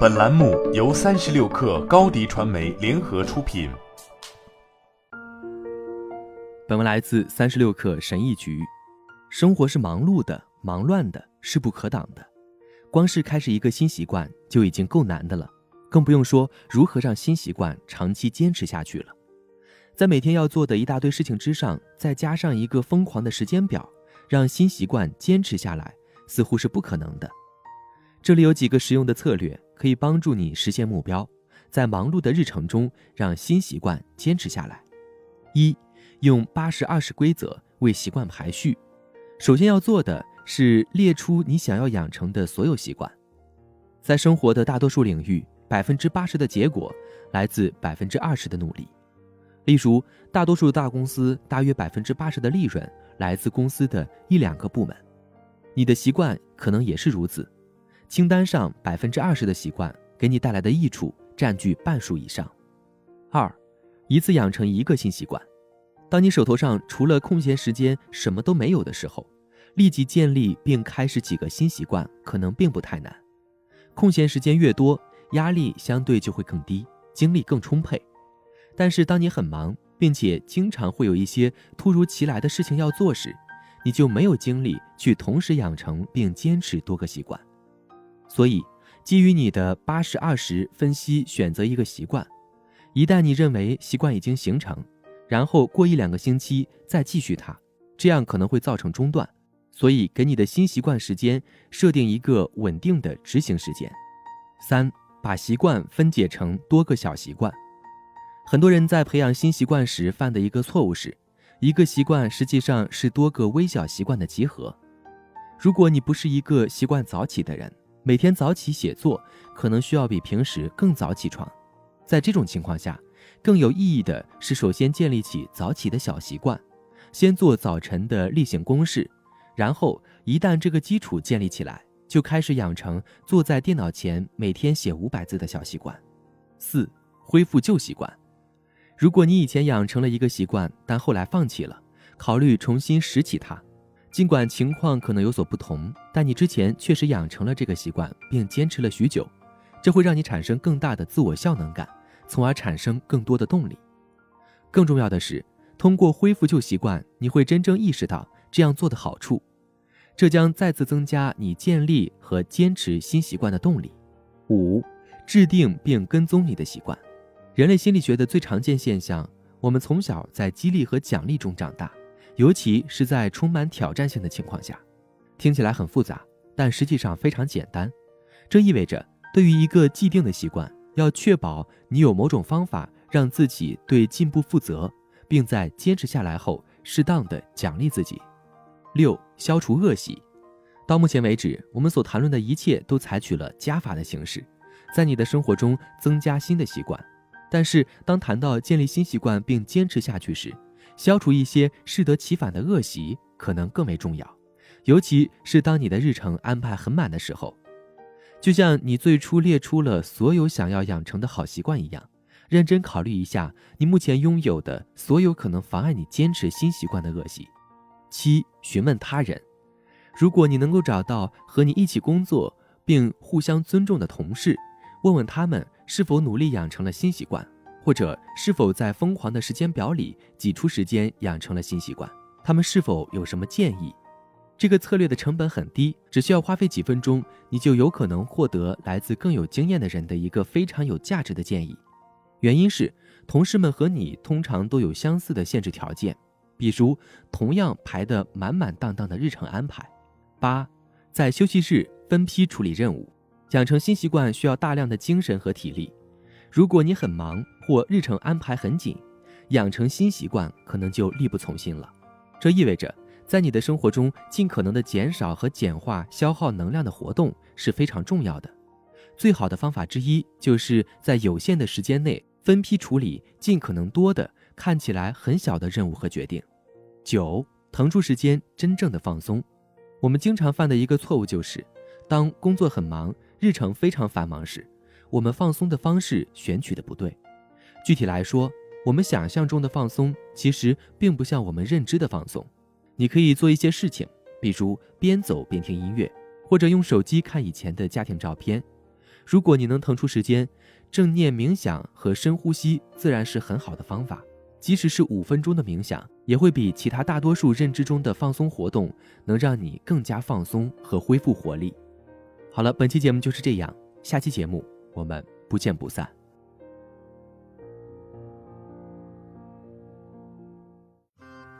本栏目由三十六氪高低传媒联合出品。本文来自三十六氪神译局。生活是忙碌的、忙乱的，势不可挡的。光是开始一个新习惯就已经够难的了，更不用说如何让新习惯长期坚持下去了。在每天要做的一大堆事情之上，再加上一个疯狂的时间表，让新习惯坚持下来，似乎是不可能的。这里有几个实用的策略，可以帮助你实现目标，在忙碌的日程中让新习惯坚持下来。一，用八十二十规则为习惯排序。首先要做的是列出你想要养成的所有习惯。在生活的大多数领域，百分之八十的结果来自百分之二十的努力。例如，大多数大公司大约百分之八十的利润来自公司的一两个部门。你的习惯可能也是如此。清单上百分之二十的习惯给你带来的益处占据半数以上。二，一次养成一个新习惯。当你手头上除了空闲时间什么都没有的时候，立即建立并开始几个新习惯可能并不太难。空闲时间越多，压力相对就会更低，精力更充沛。但是当你很忙，并且经常会有一些突如其来的事情要做时，你就没有精力去同时养成并坚持多个习惯。所以，基于你的八十二十分析，选择一个习惯。一旦你认为习惯已经形成，然后过一两个星期再继续它，这样可能会造成中断。所以，给你的新习惯时间设定一个稳定的执行时间。三，把习惯分解成多个小习惯。很多人在培养新习惯时犯的一个错误是，一个习惯实际上是多个微小习惯的集合。如果你不是一个习惯早起的人，每天早起写作，可能需要比平时更早起床。在这种情况下，更有意义的是首先建立起早起的小习惯，先做早晨的例行公事，然后一旦这个基础建立起来，就开始养成坐在电脑前每天写五百字的小习惯。四、恢复旧习惯。如果你以前养成了一个习惯，但后来放弃了，考虑重新拾起它。尽管情况可能有所不同，但你之前确实养成了这个习惯，并坚持了许久，这会让你产生更大的自我效能感，从而产生更多的动力。更重要的是，通过恢复旧习惯，你会真正意识到这样做的好处，这将再次增加你建立和坚持新习惯的动力。五、制定并跟踪你的习惯。人类心理学的最常见现象，我们从小在激励和奖励中长大。尤其是在充满挑战性的情况下，听起来很复杂，但实际上非常简单。这意味着，对于一个既定的习惯，要确保你有某种方法让自己对进步负责，并在坚持下来后适当的奖励自己。六、消除恶习。到目前为止，我们所谈论的一切都采取了加法的形式，在你的生活中增加新的习惯。但是，当谈到建立新习惯并坚持下去时，消除一些适得其反的恶习可能更为重要，尤其是当你的日程安排很满的时候。就像你最初列出了所有想要养成的好习惯一样，认真考虑一下你目前拥有的所有可能妨碍你坚持新习惯的恶习。七、询问他人，如果你能够找到和你一起工作并互相尊重的同事，问问他们是否努力养成了新习惯。或者是否在疯狂的时间表里挤出时间养成了新习惯？他们是否有什么建议？这个策略的成本很低，只需要花费几分钟，你就有可能获得来自更有经验的人的一个非常有价值的建议。原因是同事们和你通常都有相似的限制条件，比如同样排得满满当当的日程安排。八，在休息日分批处理任务，养成新习惯需要大量的精神和体力。如果你很忙或日程安排很紧，养成新习惯可能就力不从心了。这意味着，在你的生活中尽可能的减少和简化消耗能量的活动是非常重要的。最好的方法之一，就是在有限的时间内分批处理尽可能多的看起来很小的任务和决定。九，腾出时间真正的放松。我们经常犯的一个错误就是，当工作很忙、日程非常繁忙时。我们放松的方式选取的不对，具体来说，我们想象中的放松其实并不像我们认知的放松。你可以做一些事情，比如边走边听音乐，或者用手机看以前的家庭照片。如果你能腾出时间，正念冥想和深呼吸自然是很好的方法。即使是五分钟的冥想，也会比其他大多数认知中的放松活动能让你更加放松和恢复活力。好了，本期节目就是这样，下期节目我们不见不散。